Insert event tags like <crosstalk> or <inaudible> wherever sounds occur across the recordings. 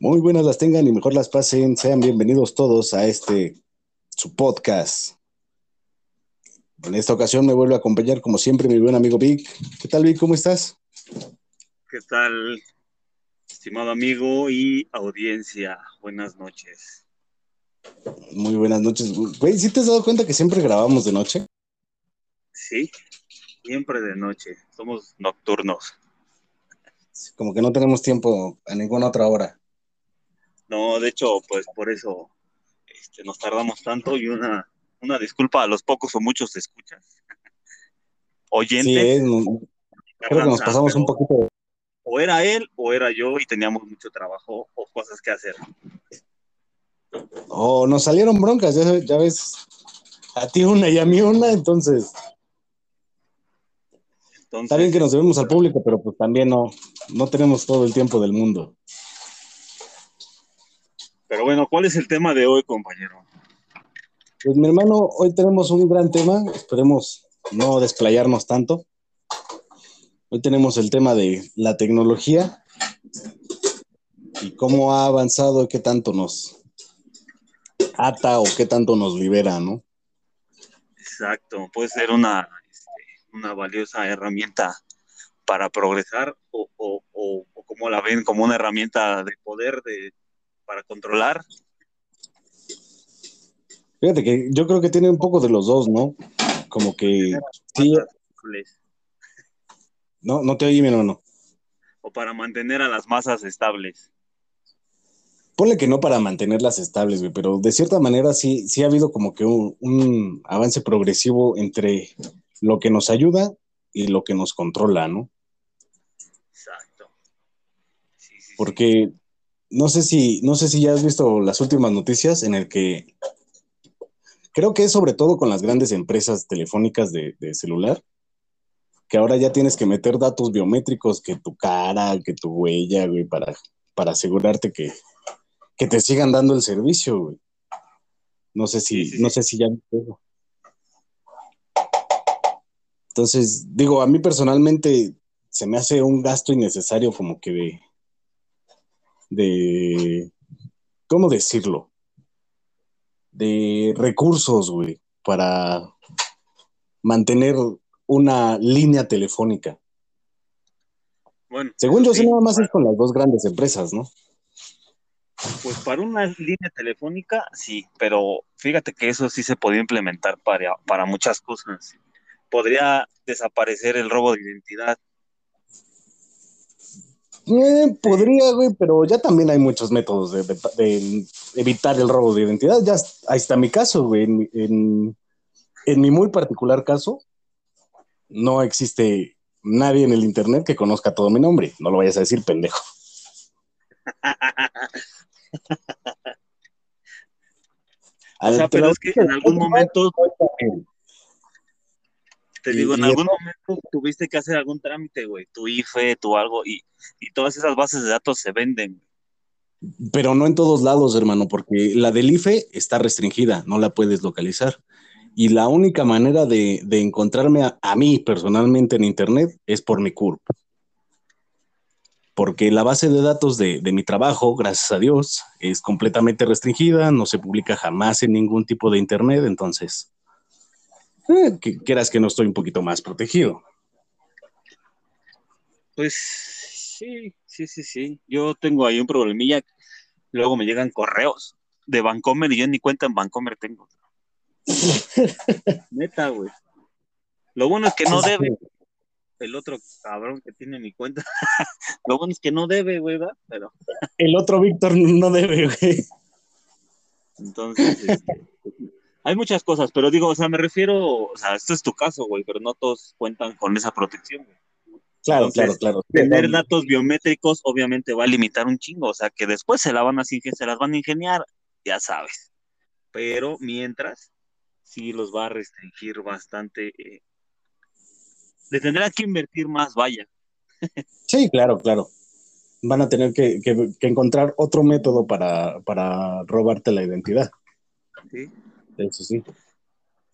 Muy buenas las tengan y mejor las pasen. Sean bienvenidos todos a este su podcast. En esta ocasión me vuelve a acompañar, como siempre, mi buen amigo Vic. ¿Qué tal, Vic? ¿Cómo estás? ¿Qué tal, estimado amigo y audiencia? Buenas noches. Muy buenas noches. Güey, ¿sí te has dado cuenta que siempre grabamos de noche? Sí, siempre de noche. Somos nocturnos. Como que no tenemos tiempo a ninguna otra hora. No, de hecho, pues por eso este, nos tardamos tanto y una, una disculpa a los pocos o muchos escuchas. <laughs> Oyentes. Sí, creo que nos pasamos un poquito. O era él o era yo y teníamos mucho trabajo o cosas que hacer. O nos salieron broncas, ya, ya ves. A ti una y a mí una, entonces. Entonces, Está bien que nos debemos al público, pero pues también no, no tenemos todo el tiempo del mundo. Pero bueno, ¿cuál es el tema de hoy, compañero? Pues mi hermano, hoy tenemos un gran tema, esperemos no desplayarnos tanto. Hoy tenemos el tema de la tecnología y cómo ha avanzado y qué tanto nos ata o qué tanto nos libera, ¿no? Exacto, puede ser una, este, una valiosa herramienta para progresar o, o, o, o como la ven, como una herramienta de poder, de para controlar. Fíjate que yo creo que tiene un poco de los dos, ¿no? Como que sí. No, no te oí, mi hermano. O para mantener a las masas estables. Ponle que no para mantenerlas estables, güey, pero de cierta manera sí, sí ha habido como que un, un avance progresivo entre lo que nos ayuda y lo que nos controla, ¿no? Exacto. Sí, sí, Porque no sé si, no sé si ya has visto las últimas noticias en el que creo que es sobre todo con las grandes empresas telefónicas de, de, celular, que ahora ya tienes que meter datos biométricos, que tu cara, que tu huella, güey, para, para asegurarte que, que te sigan dando el servicio, güey. No sé si, sí, sí, no sé si ya. Entonces, digo, a mí personalmente se me hace un gasto innecesario como que de, de, ¿cómo decirlo? De recursos, güey, para mantener una línea telefónica. Bueno, Según yo, sí, nada más es con las dos grandes empresas, ¿no? Pues para una línea telefónica, sí, pero fíjate que eso sí se podía implementar para, para muchas cosas. Podría desaparecer el robo de identidad, eh, podría, güey, pero ya también hay muchos métodos de, de, de, evitar el robo de identidad. Ya ahí está mi caso, güey. En, en, en, mi muy particular caso, no existe nadie en el internet que conozca todo mi nombre. No lo vayas a decir, pendejo. <laughs> o sea, pero es que en algún momento te digo, en algún momento tuviste que hacer algún trámite, güey, tu IFE, tu algo, y, y, todas esas bases de datos se venden. Pero no en todos lados, hermano, porque la del IFE está restringida, no la puedes localizar. Y la única manera de, de encontrarme a, a, mí personalmente en Internet es por mi CURP. Porque la base de datos de, de mi trabajo, gracias a Dios, es completamente restringida, no se publica jamás en ningún tipo de Internet, entonces eh, que quieras que no estoy un poquito más protegido. Pues sí, sí, sí, sí. Yo tengo ahí un problemilla. Luego me llegan correos de Bancomer y yo ni cuenta en Bancomer tengo. <laughs> Neta, güey. Lo bueno es que no debe. El otro cabrón que tiene mi cuenta. <laughs> Lo bueno es que no debe, güey, ¿verdad? Pero... <laughs> El otro Víctor no debe, güey. Entonces, este, <laughs> hay muchas cosas, pero digo, o sea, me refiero, o sea, esto es tu caso, güey, pero no todos cuentan con esa protección, güey. Claro, Entonces, claro, claro. Tener datos biométricos obviamente va a limitar un chingo, o sea, que después se la van a se las van a ingeniar, ya sabes. Pero mientras, sí los va a restringir bastante. Eh, le tendrán que invertir más, vaya. Sí, claro, claro. Van a tener que, que, que encontrar otro método para, para robarte la identidad. Sí. Eso sí.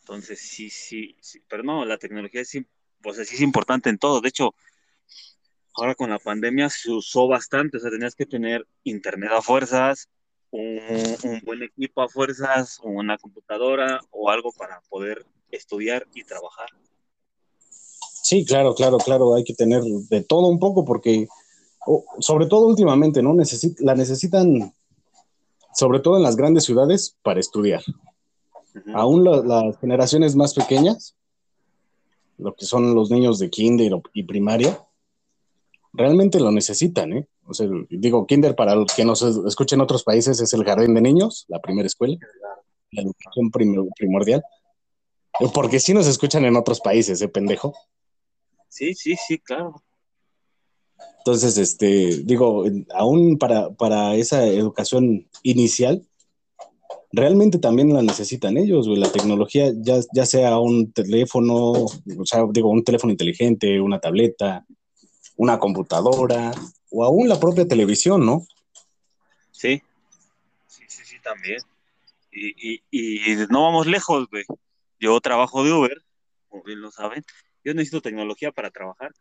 Entonces, sí, sí, sí, pero no, la tecnología es, pues, sí es importante en todo. De hecho, ahora con la pandemia se usó bastante, o sea, tenías que tener internet a fuerzas, un, un buen equipo a fuerzas, una computadora o algo para poder estudiar y trabajar. Sí, claro, claro, claro, hay que tener de todo un poco porque, sobre todo últimamente, ¿no? Necesit la necesitan, sobre todo en las grandes ciudades, para estudiar. Aún las generaciones más pequeñas, lo que son los niños de kinder y primaria, realmente lo necesitan, ¿eh? O sea, digo, kinder para los que nos escuchen en otros países es el jardín de niños, la primera escuela, la educación primordial. Porque sí nos escuchan en otros países, ¿eh, pendejo? Sí, sí, sí, claro. Entonces, este, digo, aún para, para esa educación inicial, realmente también la necesitan ellos, güey. La tecnología, ya, ya sea un teléfono, o sea, digo, un teléfono inteligente, una tableta, una computadora, o aún la propia televisión, ¿no? Sí, sí, sí, sí, también. Y, y, y no vamos lejos, güey. Yo trabajo de Uber, como bien lo saben, yo necesito tecnología para trabajar.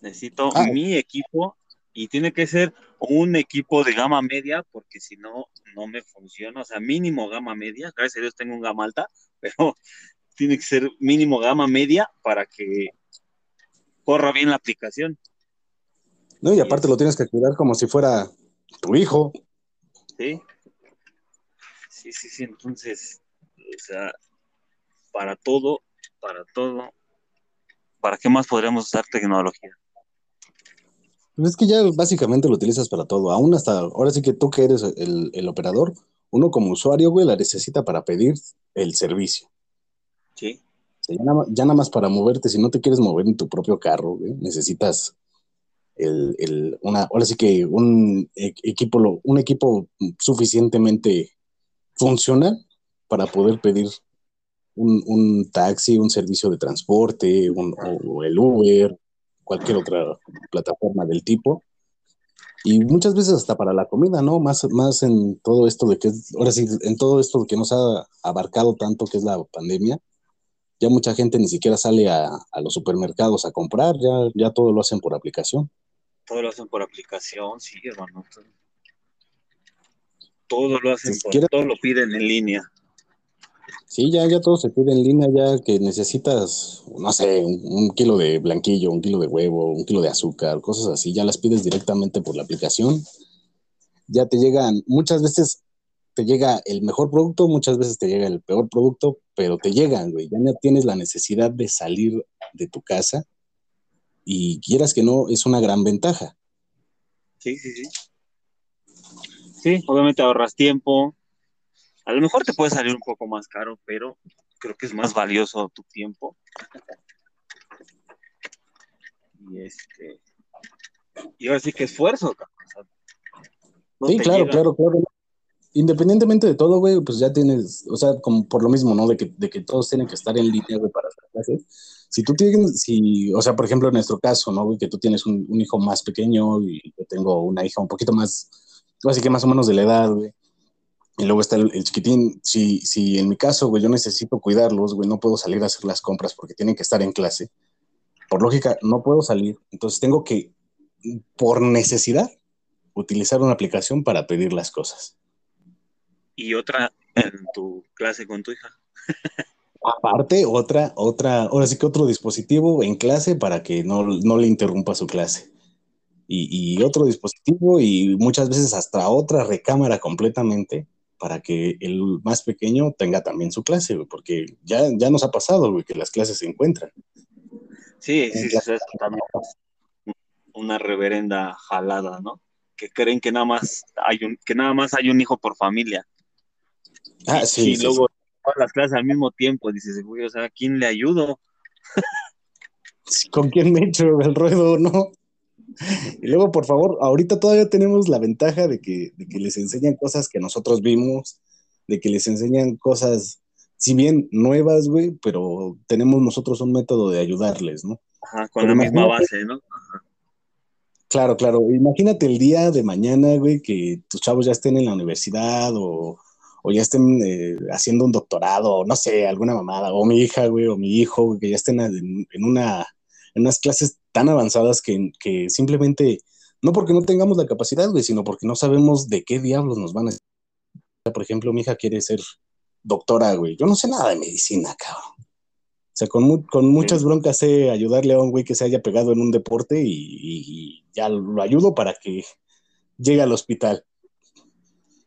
Necesito ah. mi equipo y tiene que ser un equipo de gama media porque si no, no me funciona. O sea, mínimo gama media. Gracias a Dios tengo un gama alta, <laughs> pero tiene que ser mínimo gama media para que corra bien la aplicación. No, y aparte lo tienes que cuidar como si fuera tu hijo. Sí. Sí, sí, sí. Entonces, o sea, para todo, para todo ¿para qué más podríamos usar tecnología? Pues es que ya básicamente lo utilizas para todo, aún hasta ahora sí que tú que eres el, operador, uno como usuario, güey, la necesita para pedir el servicio. Sí. ya, nada, más para moverte, si no te quieres mover en tu propio carro, güey, necesitas el, una, ahora sí que un equipo, un equipo suficientemente funcional para poder pedir un, taxi, un servicio de transporte, o el Uber, cualquier otra plataforma del tipo. Y muchas veces hasta para la comida, ¿no? Más, más en todo esto de que, ahora sí, en todo esto que nos ha abarcado tanto que es la pandemia, ya mucha gente ni siquiera sale a, los supermercados a comprar, ya, ya todo lo hacen por aplicación. Todo lo hacen por aplicación, sí, hermano. Todo lo hacen por, todo lo piden en línea. Sí, ya, ya todo se pide en línea, ya que necesitas, no sé, un, kilo de blanquillo, un kilo de huevo, un kilo de azúcar, cosas así, ya las pides directamente por la aplicación. Ya te llegan, muchas veces te llega el mejor producto, muchas veces te llega el peor producto, pero te llegan, güey. Ya no tienes la necesidad de salir de tu casa y quieras que no, es una gran ventaja. Sí, sí, sí. Sí, obviamente ahorras tiempo, a lo mejor te puede salir un poco más caro, pero creo que es más valioso tu tiempo. y este. Y ahora sí que esfuerzo, sí, claro, claro, claro. Independientemente de todo, güey, pues ya tienes, o sea, como por lo mismo, ¿no? De que, de que todos tienen que estar en línea, güey, para hacer clases. Si tú tienes, si, o sea, por ejemplo, en nuestro caso, ¿no? Güey, que tú tienes un, un hijo más pequeño y yo tengo una hija un poquito más, así que más o menos de la edad, güey y luego está el, chiquitín. Si, si en mi caso, güey, yo necesito cuidarlos, güey, no puedo salir a hacer las compras porque tienen que estar en clase. Por lógica, no puedo salir. Entonces tengo que, por necesidad, utilizar una aplicación para pedir las cosas. Y otra en tu clase con tu hija. Aparte, otra, otra, ahora sí que otro dispositivo en clase para que no, no le interrumpa su clase. Y, y, otro dispositivo y muchas veces hasta otra recámara completamente para que el más pequeño tenga también su clase, porque ya, ya nos ha pasado, güey, que las clases se encuentran. Sí, sí, sí, es una reverenda jalada, ¿no? Que creen que nada más hay un, que nada más hay un hijo por familia. Ah, sí. Y luego todas las clases al mismo tiempo, dices, güey, o sea, ¿a quién le ayudo? ¿Con quién me echo el ruedo, no? Y luego, por favor, ahorita todavía tenemos la ventaja de que, les enseñan cosas que nosotros vimos, de que les enseñan cosas, si bien nuevas, güey, pero tenemos nosotros un método de ayudarles, ¿no? Ajá, con la misma base, ¿no? Claro, claro. Imagínate el día de mañana, güey, que tus chavos ya estén en la universidad o, o ya estén eh, haciendo un doctorado, no sé, alguna mamada, o mi hija, güey, o mi hijo, que ya estén en, una, en unas clases tan avanzadas que, que, simplemente, no porque no tengamos la capacidad, güey, sino porque no sabemos de qué diablos nos van a... Por ejemplo, mi hija quiere ser doctora, güey. Yo no sé nada de medicina, cabrón. O sea, con, con muchas broncas sé ayudarle a un güey que se haya pegado en un deporte y ya lo ayudo para que llegue al hospital.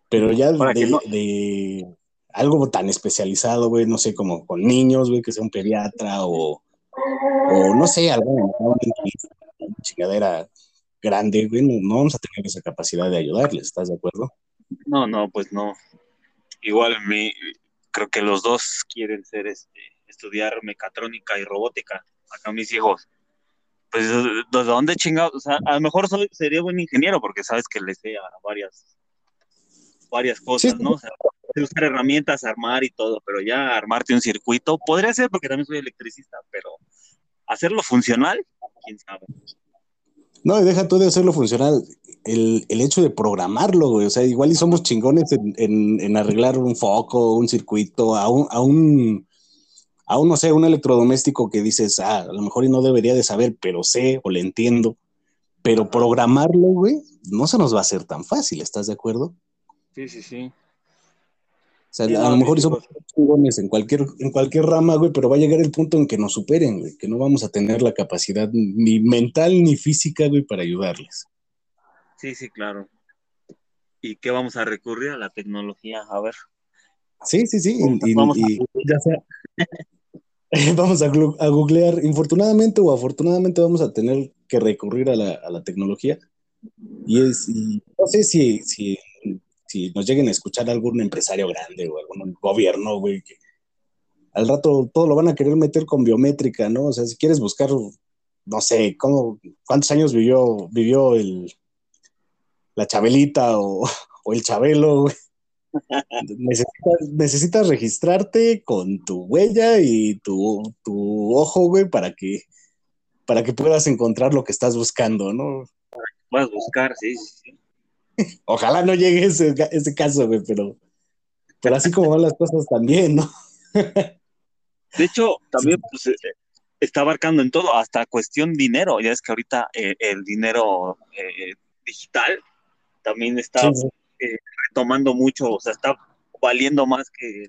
Pero ya de, algo tan especializado, güey, no sé, como con niños, güey, que sea un pediatra o, o no sé, alguna chingadera grande, güey, no, vamos a tener esa capacidad de ayudarles, ¿estás de acuerdo? No, no, pues no. Igual mi, creo que los dos quieren ser este, estudiar mecatrónica y robótica. Acá mis hijos. Pues, ¿de dónde chingados? O sea, a lo mejor sería buen ingeniero porque sabes que le sé a varias varias cosas, ¿no? O sea, usar herramientas, armar y todo, pero ya armarte un circuito, podría ser porque también soy electricista, pero hacerlo funcional, quién sabe. No, y deja tú de hacerlo funcional, el, hecho de programarlo, güey, o sea, igual y somos chingones en, arreglar un foco, un circuito, a un, a un, a un, no sé, un electrodoméstico que dices, ah, a lo mejor y no debería de saber, pero sé o le entiendo, pero programarlo, güey, no se nos va a hacer tan fácil, ¿estás de acuerdo? Sí, sí, sí. A lo mejor somos chingones en cualquier, en cualquier rama, güey, pero va a llegar el punto en que nos superen, güey, que no vamos a tener la capacidad ni mental ni física, güey, para ayudarles. Sí, sí, claro. ¿Y qué vamos a recurrir a la tecnología? A ver. Sí, sí, sí. Y, vamos, a... Ya sea, <laughs> vamos a, googlear. Infortunadamente o afortunadamente vamos a tener que recurrir a la, a la tecnología. Y es, y no sé si, si si nos lleguen a escuchar algún empresario grande o algún gobierno, güey, que al rato todo lo van a querer meter con biométrica, ¿no? O sea, si quieres buscar, no sé, cómo, cuántos años vivió, vivió el, la Chabelita o, el Chabelo, güey. Necesitas, registrarte con tu huella y tu, tu, ojo, güey, para que, para que puedas encontrar lo que estás buscando, ¿no? Puedas buscar, sí, sí, sí. Ojalá no llegue ese, ese caso, güey, pero, pero así como van las cosas también, ¿no? De hecho, también pues, eh, está abarcando en todo, hasta cuestión dinero. Ya es que ahorita eh, el dinero eh, digital también está retomando mucho, o sea, está valiendo más que,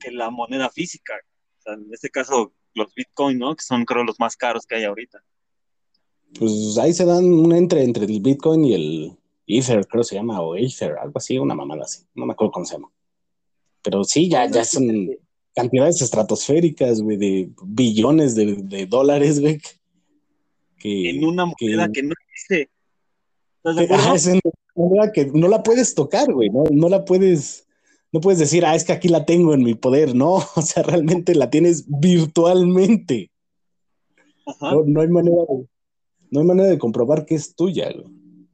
que la moneda física. O sea, en este caso, los Bitcoin, ¿no? Que son, creo, los más caros que hay ahorita pues ahí se dan un entre entre el Bitcoin y el Ether, creo que se llama, o Ether, algo así, una mamada así, no me acuerdo cómo se llama. Pero sí, ya, ya son cantidades estratosféricas, güey, de billones de, dólares, güey. en una moneda que, no existe. es una moneda que no la puedes tocar, güey, no, no la puedes, no puedes decir, ah, es que aquí la tengo en mi poder, no, <laughs> o sea, realmente la tienes virtualmente. No, no, hay manera de, no hay manera de comprobar que es tuya,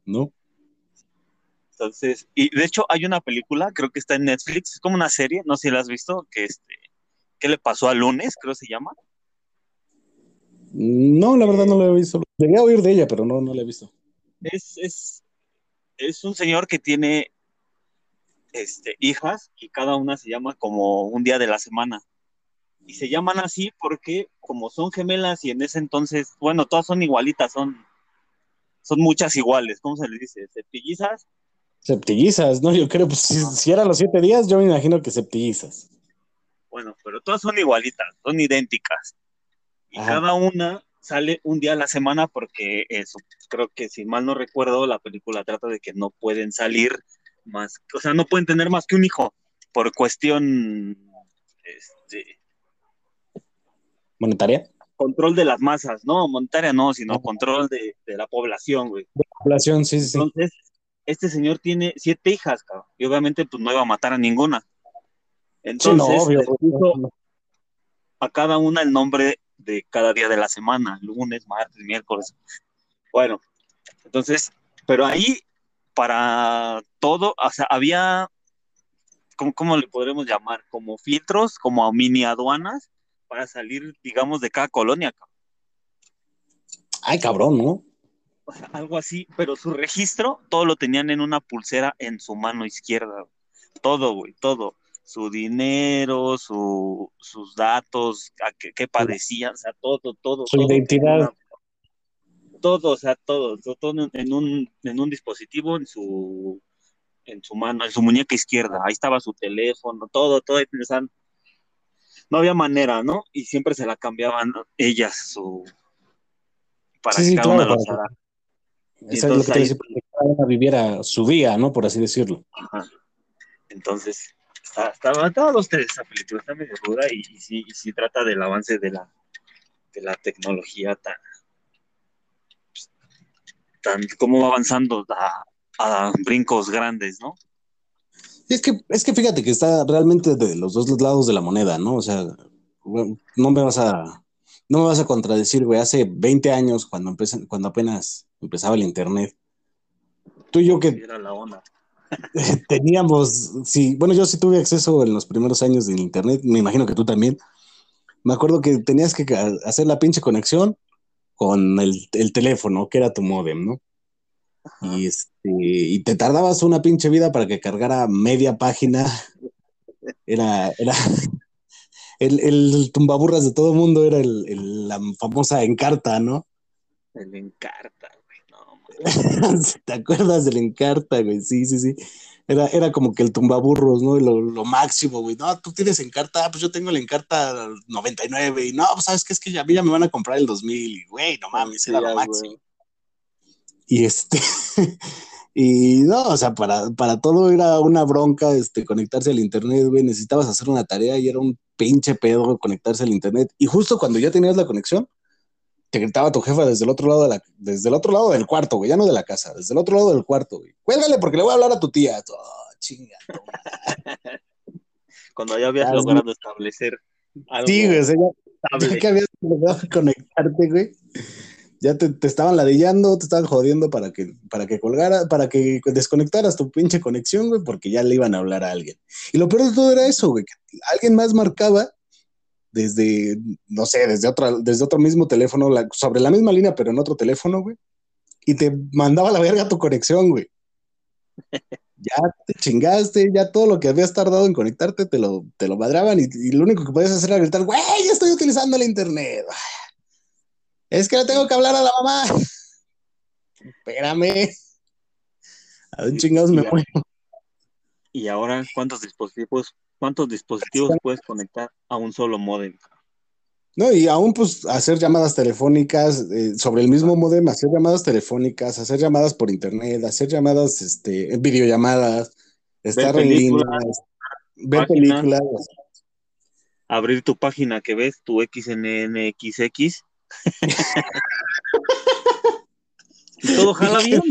¿no? Entonces, y de hecho hay una película, creo que está en Netflix, es como una serie, no sé si la has visto, que este, ¿qué le pasó al lunes? Creo que se llama. No, la verdad no la he visto. Llegué a oír de ella, pero no, no la he visto. Es, es, es un señor que tiene este, hijas y cada una se llama como un día de la semana y se llaman así porque como son gemelas y en ese entonces, bueno, todas son igualitas, son, son muchas iguales, ¿cómo se les dice? ¿Septillizas? Septillizas, ¿no? Yo creo, pues si, eran los siete días, yo me imagino que septillizas. Bueno, pero todas son igualitas, son idénticas. Y cada una sale un día a la semana porque eso, creo que si mal no recuerdo, la película trata de que no pueden salir más, o sea, no pueden tener más que un hijo por cuestión este, ¿Monetaria? Control de las masas, no, monetaria no, sino control de, la población, güey. De la población, sí, sí. Entonces, este señor tiene siete hijas, cabrón, y obviamente pues no iba a matar a ninguna. Entonces, a cada una el nombre de cada día de la semana, lunes, martes, miércoles. Bueno, entonces, pero ahí para todo, o sea, había, ¿cómo, cómo le podremos llamar? Como filtros, como mini aduanas, para salir, digamos, de cada colonia. Ay, cabrón, ¿no? O sea, algo así, pero su registro todo lo tenían en una pulsera en su mano izquierda. todo, güey, todo. Su dinero, su, sus datos, a qué, padecían, o sea, todo, todo. Su identidad. todo, o sea, todo, todo en un, en un dispositivo, en su, en su mano, en su muñeca izquierda. Ahí estaba su teléfono, todo, todo. No había manera, ¿no? Y siempre se la cambiaban ellas, su, para que cada una lo usara. Eso es lo que te cada una viviera su vida, ¿no? Por así decirlo. Entonces, está, está, todos los tres esa película, está medio dura y, y, sí, y sí trata del avance de la, de la tecnología tan, tan cómo va avanzando a, a brincos grandes, ¿no? Es que, es que fíjate que está realmente de los dos lados de la moneda, ¿no? O sea, no me vas a, no me vas a contradecir, güey. Hace 20 años, cuando, empecé, cuando apenas empezaba el internet, tú y yo que Era la onda. <laughs> teníamos, sí, bueno, yo sí tuve acceso en los primeros años del internet, me imagino que tú también. Me acuerdo que tenías que hacer la pinche conexión con el, el teléfono, que era tu modem, ¿no? Y, este, y te tardabas una pinche vida para que cargara media página. Era, era <laughs> el, el tumbaburras de todo el mundo, era el, el, la famosa Encarta, ¿no? El Encarta, güey, no. <laughs> ¿Te acuerdas del Encarta, güey? Sí, sí, sí. Era, era como que el tumbaburros, ¿no? Lo, lo máximo, güey. No, tú tienes Encarta, pues yo tengo el Encarta 99, y no, pues sabes que es que ya, a mí ya me van a comprar el 2000, y güey, no mames, era lo máximo. Güey. Y este, <laughs> y no, o sea, para, para todo era una bronca este, conectarse al internet, güey. Necesitabas hacer una tarea y era un pinche pedo conectarse al internet. Y justo cuando ya tenías la conexión, te gritaba tu jefa desde el otro lado de la, desde el otro lado del cuarto, güey, ya no de la casa, desde el otro lado del cuarto, güey. Cuélgale porque le voy a hablar a tu tía. Oh, chinga. <laughs> cuando ya habías logrado establecer algo. Sí, güey, o sea, ya, ya que habías logrado conectarte, güey ya te, te, estaban ladillando, te estaban jodiendo para que, para que colgara, para que desconectaras tu pinche conexión, güey, porque ya le iban a hablar a alguien. Y lo peor de todo era eso, güey, que alguien más marcaba desde, no sé, desde, otra, desde otro mismo teléfono, la, sobre la misma línea, pero en otro teléfono, güey, y te mandaba a la verga tu conexión, güey. <laughs> Ya te chingaste, ya todo lo que habías tardado en conectarte te lo, te lo madraban y, y lo único que podías hacer era gritar, güey, ya estoy utilizando el internet. Es que le tengo que hablar a la mamá. <laughs> Espérame. A un chingados me muero. Y ahora, ¿cuántos dispositivos, cuántos dispositivos puedes conectar a un solo modem? No, y aún pues hacer llamadas telefónicas eh, sobre el mismo modem, hacer llamadas telefónicas, hacer llamadas por internet, hacer llamadas, este, videollamadas, estar en línea, ver películas. Abrir tu página que ves, tu XNNXX, todo jala bien.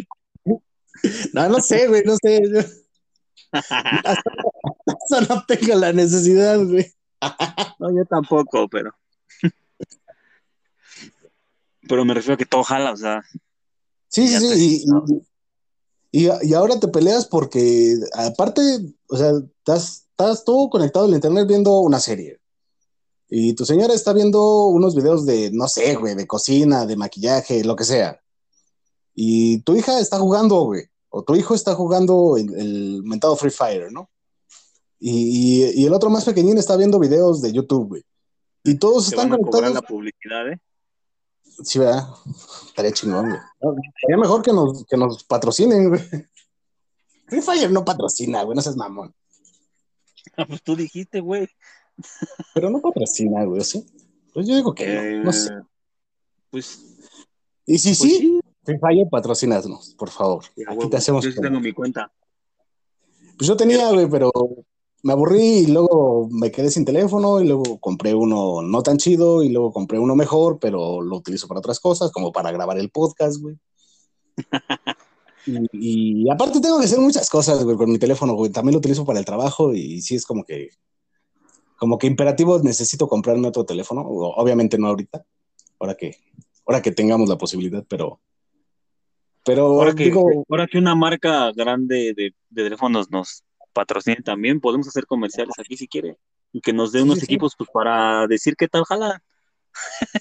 No, no sé, güey, no sé. Eso no tengo la necesidad, güey. No, yo tampoco, pero. Pero me refiero a que todo jala, o sea. Sí, sí, sí. Y, y, ahora te peleas porque, aparte, o sea, estás, estás todo conectado al internet viendo una serie. Y tu señora está viendo unos videos de, no sé, güey, de cocina, de maquillaje, lo que sea. Y tu hija está jugando, güey. O tu hijo está jugando el, el mentado Free Fire, ¿no? Y, y, y, el otro más pequeñín está viendo videos de YouTube, güey. Y todos están van a conectados. la publicidad, ¿eh? Sí, ¿verdad? Estaría chingón, güey. Sería mejor que nos, que nos patrocinen, güey. Free Fire no patrocina, güey, no seas mamón. <laughs> pues tú dijiste, güey. Pero no patrocina, güey, ¿sí? Pues yo digo que no, no sé. Eh, pues. Y si pues sí, sí, Free Fire, patrocínanos, por favor. Ya, Aquí te hacemos. Yo sí tengo mi cuenta. Pues yo tenía, güey, pero me aburrí y luego me quedé sin teléfono y luego compré uno no tan chido y luego compré uno mejor, pero lo utilizo para otras cosas, como para grabar el podcast, güey. <laughs> y, y, aparte tengo que hacer muchas cosas, güey, con mi teléfono, güey. También lo utilizo para el trabajo y sí es como que como que imperativo necesito comprarme otro teléfono, obviamente no ahorita, ahora que, ahora que tengamos la posibilidad, pero, pero ahora que, digo, ahora que una marca grande de, de, teléfonos nos patrocine también, podemos hacer comerciales aquí si quiere, y que nos dé unos sí, equipos pues para decir qué tal jala.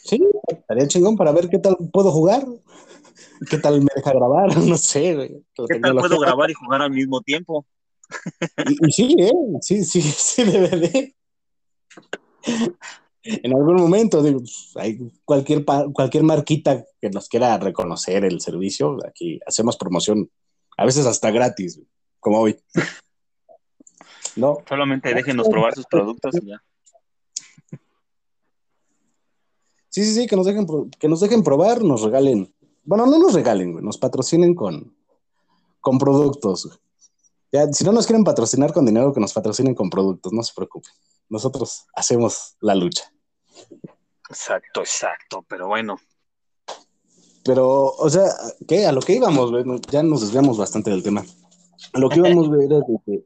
Sí, estaría chingón para ver qué tal puedo jugar, qué tal me deja grabar, <laughs> no sé, güey. ¿Qué tal puedo grabar y jugar al mismo tiempo? Y, sí, ¿eh? Sí, sí, <laughs> sí, DVD. En algún momento, digo, hay cualquier, cualquier marquita que nos quiera reconocer el servicio, aquí hacemos promoción, a veces hasta gratis, como hoy. No. Solamente déjenos probar sus productos y ya. Sí, sí, sí, que nos dejen, que nos dejen probar, nos regalen. Bueno, no nos regalen, nos patrocinen con, con productos. Ya, si no nos quieren patrocinar con dinero, que nos patrocinen con productos, no se preocupen. Nosotros hacemos la lucha. Exacto, exacto, pero bueno. Pero, o sea, ¿qué? A lo que íbamos, ya nos desviamos bastante del tema. A lo que íbamos, güey, era que,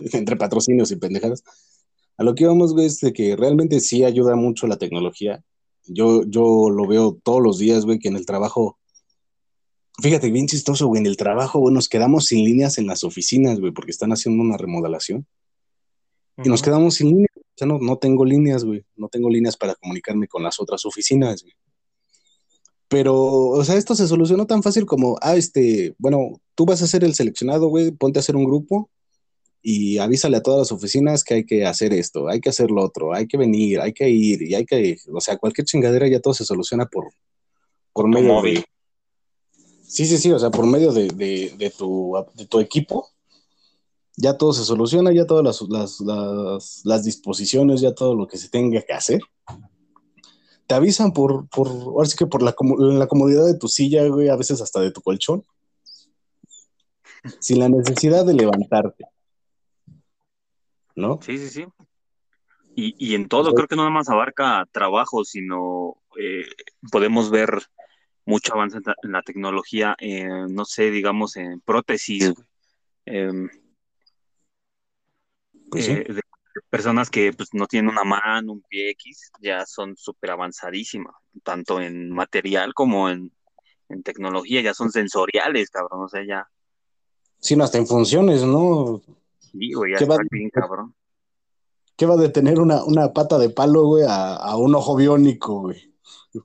<laughs> entre patrocinios y pendejadas, a lo que íbamos, güey, es de que realmente sí ayuda mucho la tecnología yo, yo lo veo todos los días, güey, que en el trabajo, fíjate, bien chistoso, güey, en el trabajo, güey, nos quedamos sin líneas en las oficinas, güey, porque están haciendo una remodelación. Y nos quedamos sin líneas. O sea, no, no tengo líneas, güey. No tengo líneas para comunicarme con las otras oficinas, güey. Pero, o sea, esto se solucionó tan fácil como, ah, este, bueno, tú vas a ser el seleccionado, güey, ponte a hacer un grupo y avísale a todas las oficinas que hay que hacer esto, hay que hacer lo otro, hay que venir, hay que ir y hay que, o sea, cualquier chingadera ya todo se soluciona por, por medio móvil. Sí, sí, sí, o sea, por medio de, de, tu, de tu equipo, ya todo se soluciona, ya todas las, las, las, las, disposiciones, ya todo lo que se tenga que hacer. Te avisan por, por ahora sí que por la, la comodidad de tu silla, güey, a veces hasta de tu colchón, sin la necesidad de levantarte. ¿no? Sí, sí, sí. Y, en todo, creo que no nada más abarca trabajo, sino eh, podemos ver mucho avance en la tecnología, no sé, digamos, en prótesis, em, pues eh, de personas que pues, no tienen una mano, un pie X, ya son súper avanzadísimas, tanto en material como en, tecnología, ya son sensoriales, cabrón, o sea, ya. Sí, hasta en funciones, ¿no? Sí, güey, ya está bien, cabrón. ¿Qué va a detener una, una pata de palo, güey, a, un ojo biónico, güey?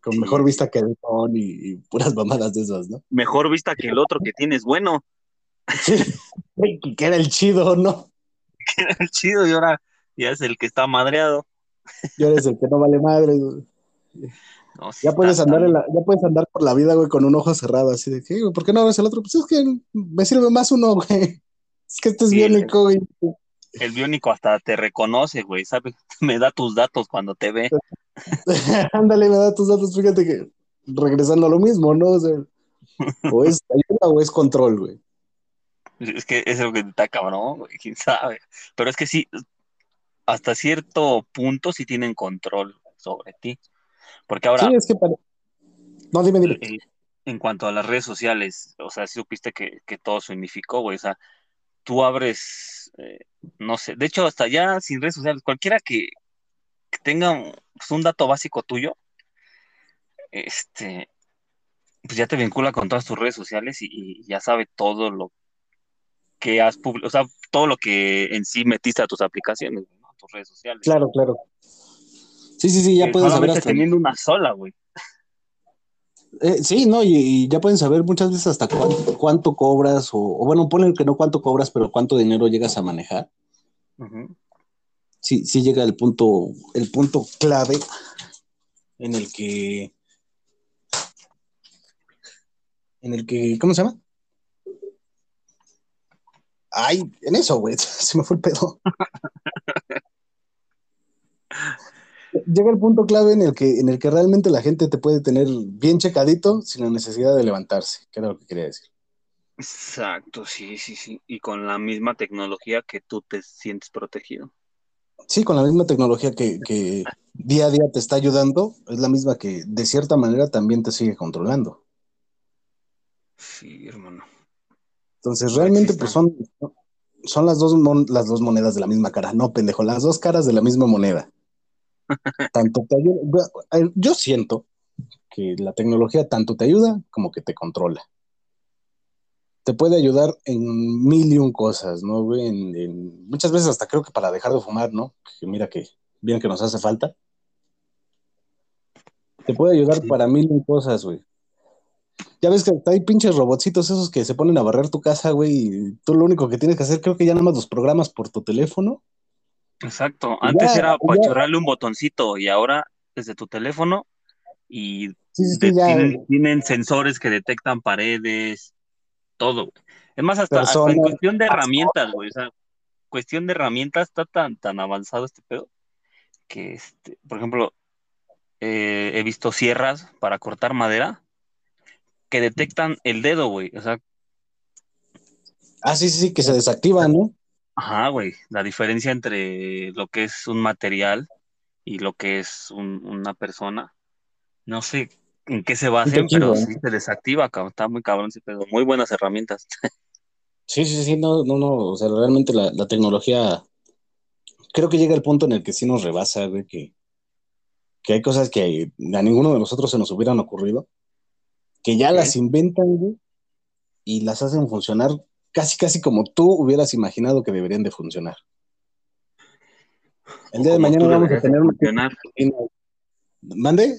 Con mejor vista que el y, y, puras mamadas de esas, ¿no? Mejor vista que el otro que tienes bueno. <laughs> que era el chido, ¿no? <laughs> Que era el chido y ahora ya es el que está madreado. Y ahora es el que no vale madre, ya puedes andar ya puedes andar por la vida, güey, con un ojo cerrado, así de que, ¿por qué no ves el otro? Pues es que me sirve más uno, <laughs> güey. Es que este es biónico, güey. El biónico hasta te reconoce, güey, ¿sabes? Me da tus datos cuando te ve. <laughs> Ándale, me da tus datos. Fíjate que regresando a lo mismo, ¿no? O, es <laughs> ayuda o es control, güey. Es que es lo que está cabrón, güey, quién sabe. Pero es que sí, hasta cierto punto sí tienen control sobre ti. Porque ahora. Sí, es que No, dime, dime. En, cuanto a las redes sociales, o sea, si supiste que, que todo se unificó, güey. O sea, tú abres, eh, no sé, de hecho, hasta ya sin redes sociales, cualquiera que, tenga pues, un dato básico tuyo, este, pues ya te vincula con todas tus redes sociales y, ya sabe todo lo que has publicado, o sea, todo lo que en sí metiste a tus aplicaciones, a tus redes sociales. Claro, claro. Sí, sí, sí, ya puedes saber teniendo una sola, güey. Eh, sí, no, y, ya pueden saber muchas veces hasta cuánto, cobras, o, bueno, ponen que no cuánto cobras, pero cuánto dinero llegas a manejar. Sí, sí llega el punto, el punto clave en el que, en el que, ¿cómo se llama? Ay, en eso, güey, <laughs> se me fue el pedo. <laughs> llega el punto clave en el que, en el que realmente la gente te puede tener bien checadito sin la necesidad de levantarse, que era lo que quería decir. Exacto, sí, sí, sí. Y con la misma tecnología que tú te sientes protegido. Sí, con la misma tecnología que, que día a día te está ayudando, es la misma que de cierta manera también te sigue controlando. Sí, hermano. Entonces, realmente, pues son, son las dos, las dos monedas de la misma cara. No, pendejo, las dos caras de la misma moneda. <laughs> tanto te ayuda, yo siento que la tecnología tanto te ayuda como que te controla. Te puede ayudar en mil y un cosas, ¿no, muchas veces hasta creo que para dejar de fumar, ¿no? Que mira que bien que nos hace falta. Te puede ayudar para mil y un cosas, güey. Ya ves que hay pinches robotcitos esos que se ponen a barrer tu casa, güey, y tú lo único que tienes que hacer, creo que ya nada más los programas por tu teléfono. Exacto. Antes era pachorrarle un botoncito y ahora desde tu teléfono y tienen, sensores que detectan paredes, todo. Es más, hasta, en cuestión de herramientas, güey. O sea, cuestión de herramientas está tan, tan avanzado este pedo que, este, por ejemplo, eh, he visto sierras para cortar madera que detectan el dedo, güey. O sea. Ah, sí, sí, sí, que se desactivan, ¿no? Ajá, güey. La diferencia entre lo que es un material y lo que es una persona. No sé en qué se basen, pero sí se desactiva, cabrón. Está muy cabrón ese pedo. Muy buenas herramientas. <laughs> Sí, sí, sí, no, no, no. O sea, realmente la, tecnología creo que llega el punto en el que sí nos rebasa, güey, que, que hay cosas que a ninguno de nosotros se nos hubieran ocurrido que ya las inventan, güey, y las hacen funcionar casi, casi como tú hubieras imaginado que deberían de funcionar. El día de mañana vamos a tener una... ¿Mande?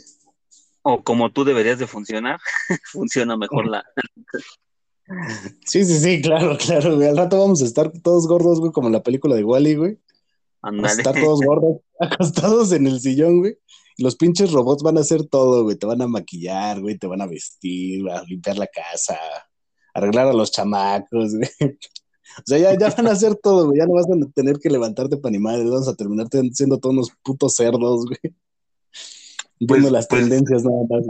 O como tú deberías de funcionar, <laughs> funciona mejor la... sí, sí, sí, claro, claro, güey. Al rato vamos a estar todos gordos, güey, como en la película de Wally, güey. Vamos a estar todos gordos, <laughs> acostados en el sillón, güey los pinches robots van a hacer todo, güey. Te van a maquillar, güey, te van a vestir, a limpiar la casa, arreglar a los chamacos, <laughs> güey. O sea, ya, van a hacer todo, güey. Ya no vas a tener que levantarte para animales. Vamos a terminar siendo todos unos putos cerdos, güey. Viendo pues, las pues, tendencias nada más.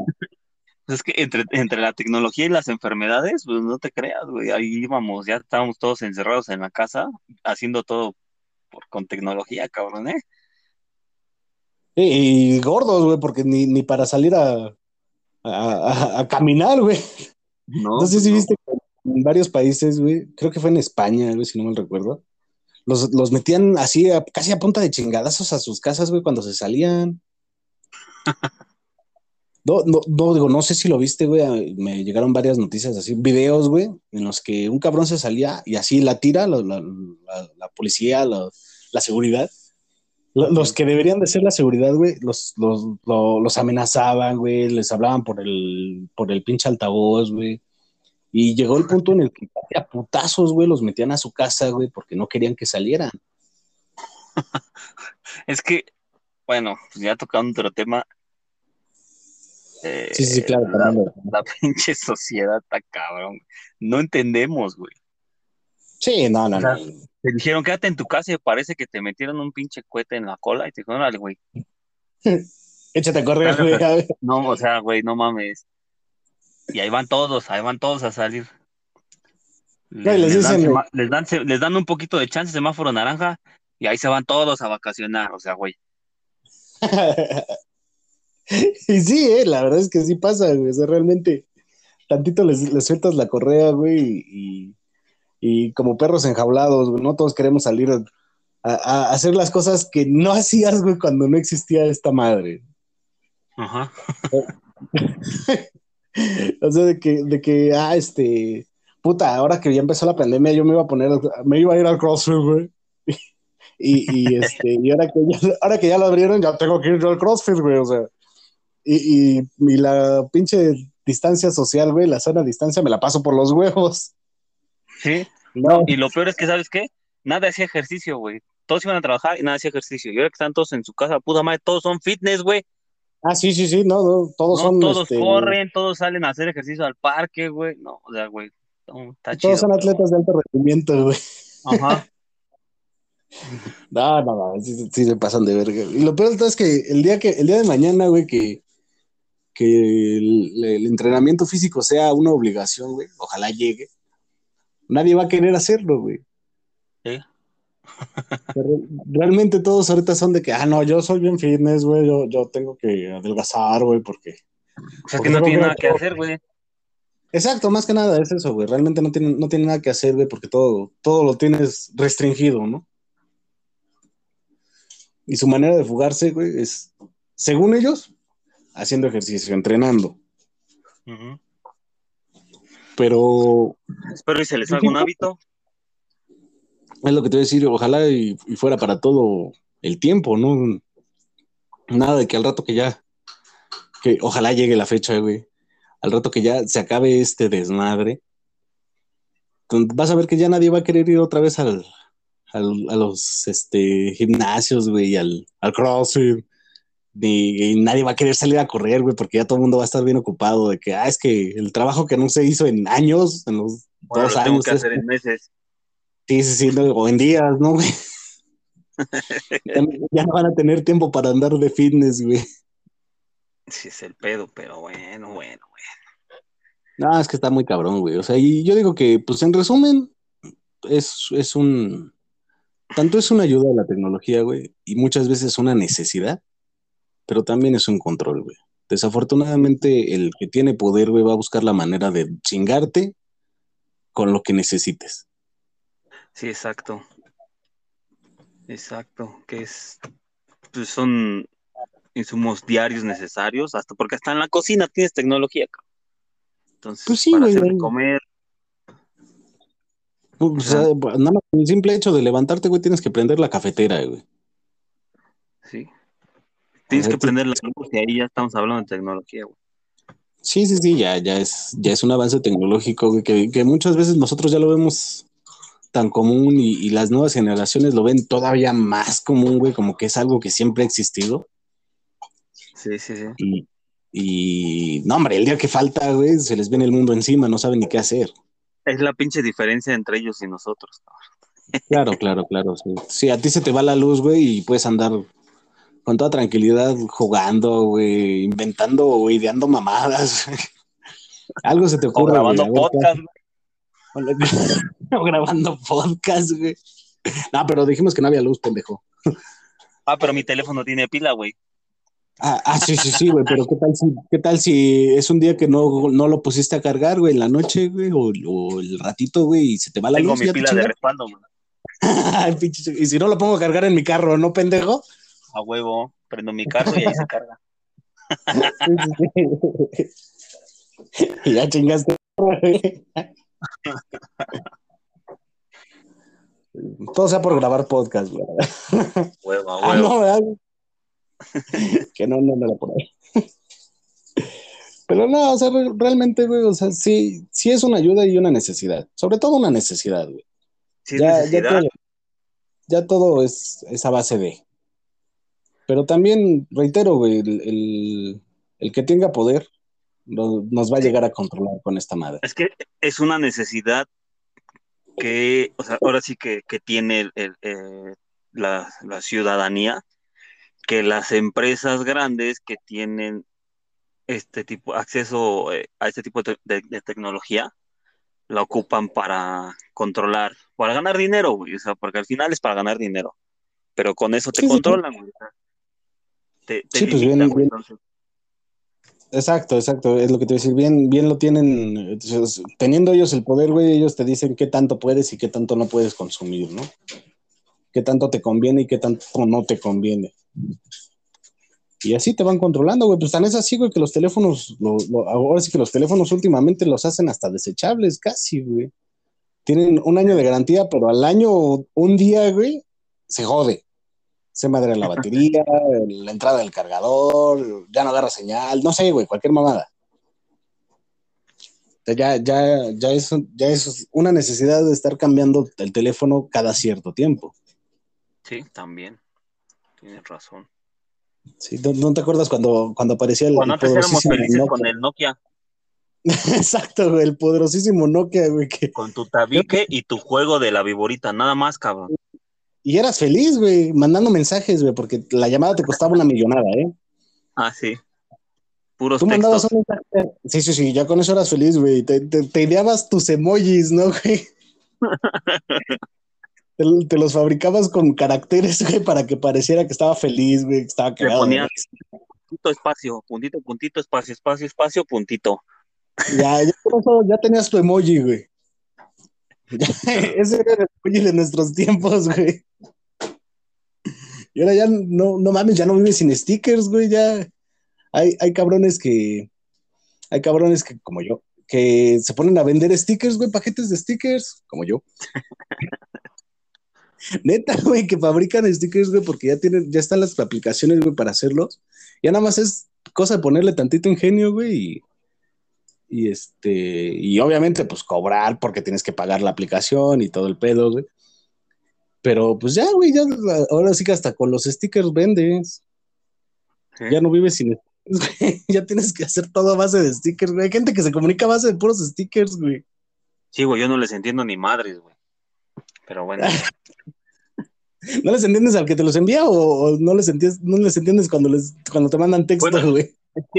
Pues <laughs> es que entre, entre la tecnología y las enfermedades, pues no te creas, güey. Ahí íbamos, ya estábamos todos encerrados en la casa, haciendo todo por, con tecnología, cabrón, ¿eh? Y, gordos, güey, porque ni, ni para salir a, a, caminar, güey. No, sé si viste en varios países, güey, creo que fue en España, güey, si no mal recuerdo, los, los metían así, casi a punta de chingadazos a sus casas, güey, cuando se salían. No, no, no, digo, no sé si lo viste, güey. Me llegaron varias noticias así, videos, güey, en los que un cabrón se salía y así la tira, la, la, la policía, la seguridad, los que deberían de ser la seguridad, güey, los, los, los, amenazaban, güey, les hablaban por el, por el pinche altavoz, güey. Y llegó el punto en el que a putazos, güey, los metían a su casa, güey, porque no querían que salieran. <laughs> es que, bueno, pues ya tocando otro tema. sí, sí, claro. La, la, <laughs> pinche sociedad está cabrón. No entendemos, güey. Sí, no, no, no. Te dijeron, quédate en tu casa y parece que te metieron un pinche cohete en la cola y te dijeron, órale, güey. <laughs> Échate a correr, güey. No, o sea, güey, no mames. Y ahí van todos, ahí van todos a salir. Les, dan, un poquito de chance, semáforo naranja, y ahí se van todos a vacacionar, o sea, güey. Y sí, eh, la verdad es que sí pasa, güey. O sea, realmente, tantito les, les sueltas la correa, güey, y y como perros enjaulados, güey, ¿no? Todos queremos salir a, hacer las cosas que no hacías, güey, cuando no existía esta madre. Ajá. <laughs> o sea, de que, de que, ah, este, puta, ahora que ya empezó la pandemia, yo me iba a poner, me iba a ir al CrossFit, güey. Y, y, este, y ahora que, ya, <laughs> ahora que ya lo abrieron, ya tengo que ir al CrossFit, güey, o sea. Y, y, y la pinche distancia social, güey, la sana distancia, me la paso por los huevos. Sí. No. Y lo peor es que, ¿sabes qué? Nada hacía ejercicio, güey. Todos iban a trabajar y nada hacía ejercicio. Y ahora que están todos en su casa, puta madre, todos son fitness, güey. Ah, sí, sí, sí, no, no todos son. Todos este, corren, todos salen a hacer ejercicio al parque, güey. No, o sea, güey. todos son atletas de alto rendimiento, güey. Ajá. <laughs> no, no, no, sí, se pasan de verga. Y lo peor es que el día que, el día de mañana, güey, que, que el entrenamiento físico sea una obligación, güey, ojalá llegue nadie va a querer hacerlo, güey. <laughs> Sí. Realmente todos ahorita son de que, ah, no, yo soy bien fitness, güey, yo, yo tengo que adelgazar, güey, porque... O sea, que no tiene nada que hacer, güey. Exacto, más que nada es eso, güey. Realmente no tiene, no tiene nada que hacer, güey, porque todo, todo lo tienes restringido, ¿no? Y su manera de fugarse, güey, es, según ellos, haciendo ejercicio, entrenando. Pero. Espero y se les haga un hábito. Es lo que te voy a decir, ojalá y, fuera para todo el tiempo, ¿no? Nada de que al rato que ya. Que ojalá llegue la fecha, güey. al rato que ya se acabe este desmadre, vas a ver que ya nadie va a querer ir otra vez al, al a los este, gimnasios, güey, al, al CrossFit. Ni, nadie va a querer salir a correr, güey, porque ya todo el mundo va a estar bien ocupado de que, ah, es que el trabajo que no se hizo en años, en los dos años. que hacer en meses. Sí, sí, sí, o en días, ¿no, güey? <laughs> ya, no van a tener tiempo para andar de fitness, güey. Sí, es el pedo, pero bueno, bueno, bueno. No, es que está muy cabrón, güey. O sea, y yo digo que, pues en resumen, es, es un. Tanto es una ayuda a la tecnología, güey, y muchas veces una necesidad, pero también es un control, güey. Desafortunadamente, el que tiene poder, güey, va a buscar la manera de chingarte con lo que necesites. Sí, exacto. Exacto, que es, pues son insumos diarios necesarios, hasta porque hasta en la cocina tienes tecnología. Entonces, pues para hacer comer. Pues, nada más el simple hecho de levantarte, güey, tienes que prender la cafetera, güey. Sí. Tienes que prender la luz y ahí ya estamos hablando de tecnología, güey. Sí, sí, sí, ya, ya es, ya es un avance tecnológico, güey, que, que muchas veces nosotros ya lo vemos tan común y, las nuevas generaciones lo ven todavía más común, güey, como que es algo que siempre ha existido. Sí, sí, sí. Y, y no, hombre, el día que falta, güey, se les viene el mundo encima, no saben ni qué hacer. Es la pinche diferencia entre ellos y nosotros. Claro, claro, claro. Sí. sí, a ti se te va la luz, güey, y puedes andar con toda tranquilidad jugando, güey, inventando o ideando mamadas. Algo se te ocurre. O grabando podcast, güey. grabando podcast, güey. No, pero dijimos que no había luz, pendejo. Ah, pero mi teléfono tiene pila, güey. Ah, ah, sí, sí, sí, güey, pero ¿qué tal, si, ¿qué tal si es un día que no, no lo pusiste a cargar, güey, en la noche, güey, o, el ratito, güey, y se te va la luz? Tengo mi pila de respaldo, güey. <laughs> y si no lo pongo a cargar en mi carro, ¿no, pendejo? A huevo, prendo mi carro y ahí se carga. <laughs> y ya chingaste. Todo sea por grabar podcast, güey. Huevo, ah, no, <laughs> que no, no me la por <laughs> Pero no, o sea, realmente, güey, o sea, sí, sí es una ayuda y una necesidad. Sobre todo una necesidad, güey. ya, Ya, todo, es, esa base de. Pero también, reitero, güey, el, el que tenga poder nos va a llegar a controlar con esta madre. Es que es una necesidad que, o sea, ahora sí que, tiene eh, la, ciudadanía, que las empresas grandes que tienen este tipo, acceso eh, a este tipo de, tecnología, la ocupan para controlar, para ganar dinero, güey, o sea, porque al final es para ganar dinero, pero con eso te controlan, güey. Te, sí, pues bien, Exacto, exacto, es lo que te voy a decir. Bien, bien lo tienen, teniendo ellos el poder, güey, ellos te dicen qué tanto puedes y qué tanto no puedes consumir, ¿no? Qué tanto te conviene y qué tanto no te conviene. Y así te van controlando, güey. Pues tan es así, güey, que los teléfonos, ahora sí que los teléfonos últimamente los hacen hasta desechables, casi, güey. Tienen un año de garantía, pero al año, un día, güey, se jode se madre la batería, <laughs> la entrada del cargador, ya no agarra señal, no sé, güey, cualquier mamada. Ya, ya, ya, es, ya es una necesidad de estar cambiando el teléfono cada cierto tiempo. Sí, también. Tienes razón. Sí, ¿no, te acuerdas cuando, cuando aparecía el. Cuando antes éramos felices con el Nokia. <laughs> Exacto, güey, el poderosísimo Nokia, güey. Con tu tabique y tu juego de la viborita, nada más, cabrón. Y eras feliz, güey, mandando mensajes, güey, porque la llamada te costaba una millonada, ¿eh? Ah, sí. Puros Tú mandabas un mensaje. Sí, sí, sí, ya con eso eras feliz, güey. Te, te, ideabas tus emojis, ¿no, güey? <laughs> te, los fabricabas con caracteres, güey, para que pareciera que estaba feliz, güey, que estaba cagado. Ponías puntito, espacio, puntito, puntito, espacio, espacio, espacio, puntito. Ya, ya, <laughs> ya tenías tu emoji, güey. <laughs> Ese era el emoji de nuestros tiempos, güey. Y ahora ya no, no mames, ya no vives sin stickers, güey, ya. Hay, hay cabrones que, hay cabrones que, como yo, que se ponen a vender stickers, güey, paquetes de stickers, como yo. <laughs> Neta, güey, que fabrican stickers, güey, porque ya tienen, ya están las aplicaciones, güey, para hacerlos. Ya nada más es cosa de ponerle tantito ingenio, güey, Y este, y obviamente, pues cobrar porque tienes que pagar la aplicación y todo el pedo, güey. Pero pues ya, güey, ya ahora sí que hasta con los stickers vendes. Ya no vives sin stickers, <laughs> Ya tienes que hacer todo a base de stickers, güey. Hay gente que se comunica a base de puros stickers, güey. Sí, güey, yo no les entiendo ni madres, güey. Pero bueno. <laughs> ¿No les entiendes al que te los envía o, no, les entiendes, no les entiendes cuando, les, cuando te mandan texto, güey?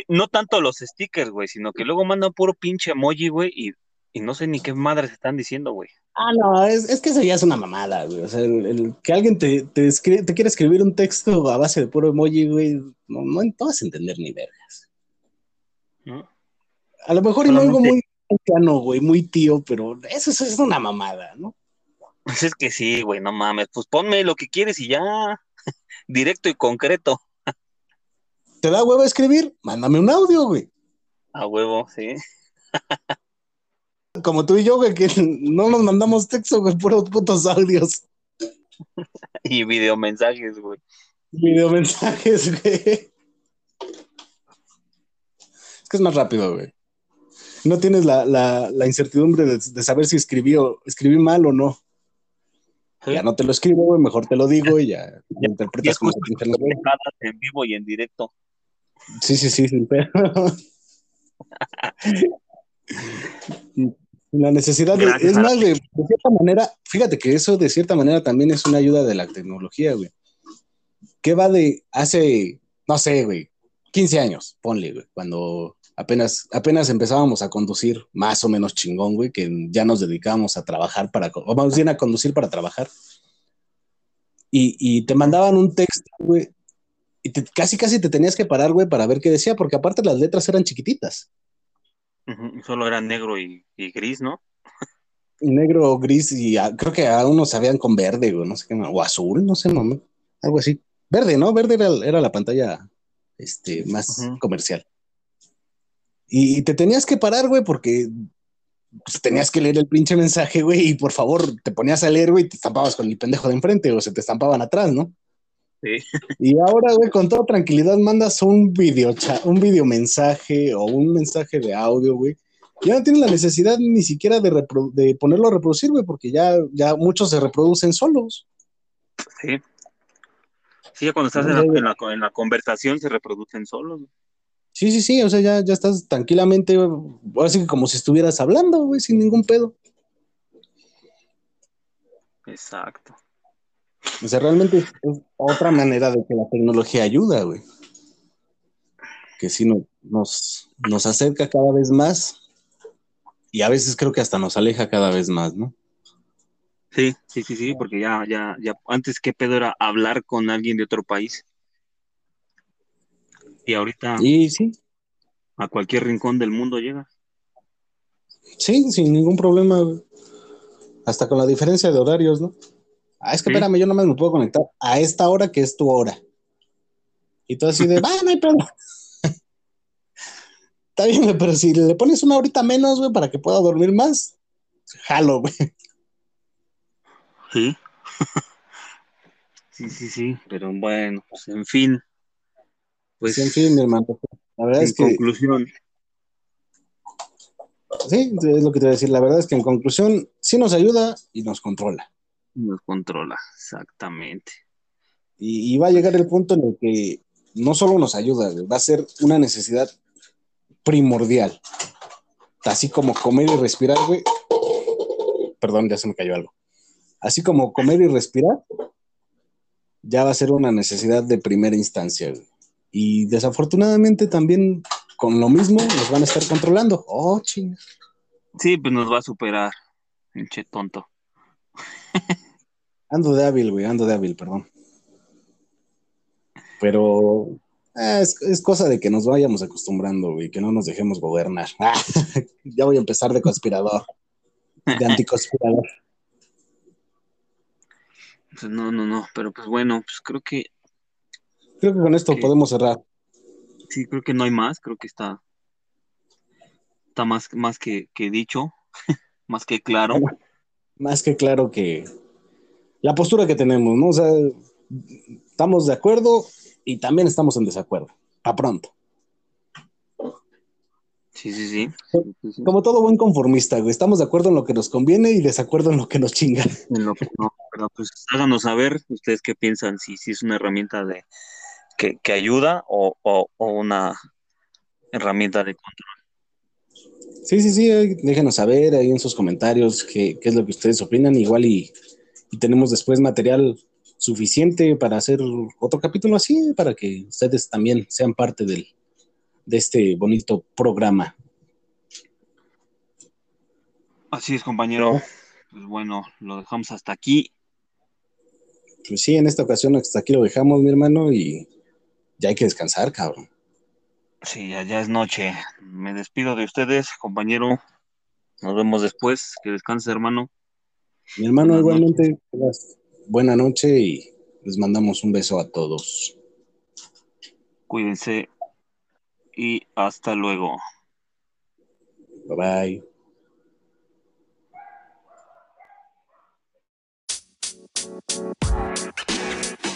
no tanto los stickers, güey, sino que luego mandan puro pinche emoji, güey, y, no sé ni qué madres están diciendo, güey. Ah, no, es, es, que eso ya es una mamada, güey. O sea, el, que alguien te, te, te quiere escribir un texto a base de puro emoji, güey, no, no, vas a entender ni vergas. A lo mejor y algo muy plano, güey, muy tío, pero eso, eso es una mamada, ¿no? Pues es que sí, güey, no mames. Pues ponme lo que quieres y ya. <laughs> Directo y concreto. ¿Te da huevo escribir? Mándame un audio, güey. A huevo, sí. Como tú y yo, güey, que no nos mandamos texto, güey, puros putos audios. <laughs> y videomensajes, güey. Videomensajes, güey. Es que es más rápido, güey. No tienes la, la, la incertidumbre de, de, saber si escribí, o, escribí mal o no. Ya no te lo escribo, güey, mejor te lo digo y ya, ya interpretas como te En vivo y en directo. Sí, sí, sí, sí pero... <laughs> La necesidad de, es más, de, de cierta manera, fíjate que eso de cierta manera también es una ayuda de la tecnología, güey. ¿Qué va de hace, no sé, güey, 15 años, ponle, güey, cuando apenas, apenas empezábamos a conducir más o menos chingón, güey, que ya nos dedicábamos a trabajar para, o vamos bien a conducir para trabajar. Y, y te mandaban un texto, güey, y casi casi te tenías que parar, güey, para ver qué decía, porque aparte las letras eran chiquititas. Solo era negro y, gris, ¿no? negro, gris, y creo que a unos sabían con verde, güey, no sé qué, o azul, no sé, no, algo así. Verde, ¿no? Verde era, era la pantalla este, más comercial. Y, te tenías que parar, güey, porque pues, tenías que leer el pinche mensaje, güey, y por favor te ponías a leer, güey, y te estampabas con el pendejo de enfrente o se te estampaban atrás, ¿no? Sí. Y ahora, güey, con toda tranquilidad mandas un video, un video mensaje o un mensaje de audio, güey. Ya no tienes la necesidad ni siquiera de, de ponerlo a reproducir, güey, porque ya, ya muchos se reproducen solos. Sí. Sí, cuando estás en la, en, la, en la, conversación se reproducen solos. Sí, sí, sí, o sea, ya, ya estás tranquilamente, así que como si estuvieras hablando, güey, sin ningún pedo. Exacto. O sea, realmente es, otra manera de que la tecnología ayuda, güey. Que sí nos, nos acerca cada vez más y a veces creo que hasta nos aleja cada vez más, ¿no? Sí, sí, sí, sí, porque ya, ya, ya, antes qué pedo era hablar con alguien de otro país. Y ahorita y, sí. a cualquier rincón del mundo llega. Sí, sin ningún problema. Hasta con la diferencia de horarios, ¿no? Ah, es que espérame, yo nomás me puedo conectar a esta hora que es tu hora. Y todo así de, <laughs> va, no hay problema. Está bien, pero si le pones una horita menos, güey, para que pueda dormir más, jalo, güey. Sí. <laughs> sí, sí, sí, pero bueno, pues en fin. Pues, en fin, mi hermano. La verdad es que. conclusión. Sí, es lo que te voy a decir. La verdad es que en conclusión, sí nos ayuda y nos controla. Nos controla, exactamente. Y, va a llegar el punto en el que no solo nos ayuda, va a ser una necesidad primordial. Así como comer y respirar, güey. Perdón, ya se me cayó algo. Así como comer y respirar, ya va a ser una necesidad de primera instancia, güey. Y desafortunadamente también con lo mismo nos van a estar controlando. Oh, ching. Sí, pues nos va a superar, pinche tonto. <laughs> ando de hábil, güey, ando de hábil, perdón. Pero eh, es, cosa de que nos vayamos acostumbrando, güey, que no nos dejemos gobernar. <laughs> ya voy a empezar de conspirador, de anticonspirador. Pues no, no, no, pero pues bueno, pues creo que Creo que con esto podemos cerrar. Sí, creo que no hay más, creo que está, está más, más que, dicho, <laughs> más que claro. <laughs> Más que claro que la postura que tenemos, ¿no? O sea, estamos de acuerdo y también estamos en desacuerdo. A pronto. Sí, sí, sí. Como todo buen conformista, güey. Estamos de acuerdo en lo que nos conviene y desacuerdo en lo que nos chinga. En lo que no, pero pues háganos saber ustedes qué piensan, si, si es una herramienta de que, que ayuda o, o, o, una herramienta de control. Sí, sí, sí, déjenos saber ahí en sus comentarios qué, qué es lo que ustedes opinan, igual y, y tenemos después material suficiente para hacer otro capítulo así, para que ustedes también sean parte del, de este bonito programa. Así es, compañero. Pues bueno, lo dejamos hasta aquí. Pues sí, en esta ocasión hasta aquí lo dejamos, mi hermano, y ya hay que descansar, cabrón. Sí, ya, ya es noche. Me despido de ustedes, compañero. Nos vemos después. Que descanse, hermano. Mi hermano, Buenas igualmente, noches. buena noche y les mandamos un beso a todos. Cuídense y hasta luego. Bye bye. You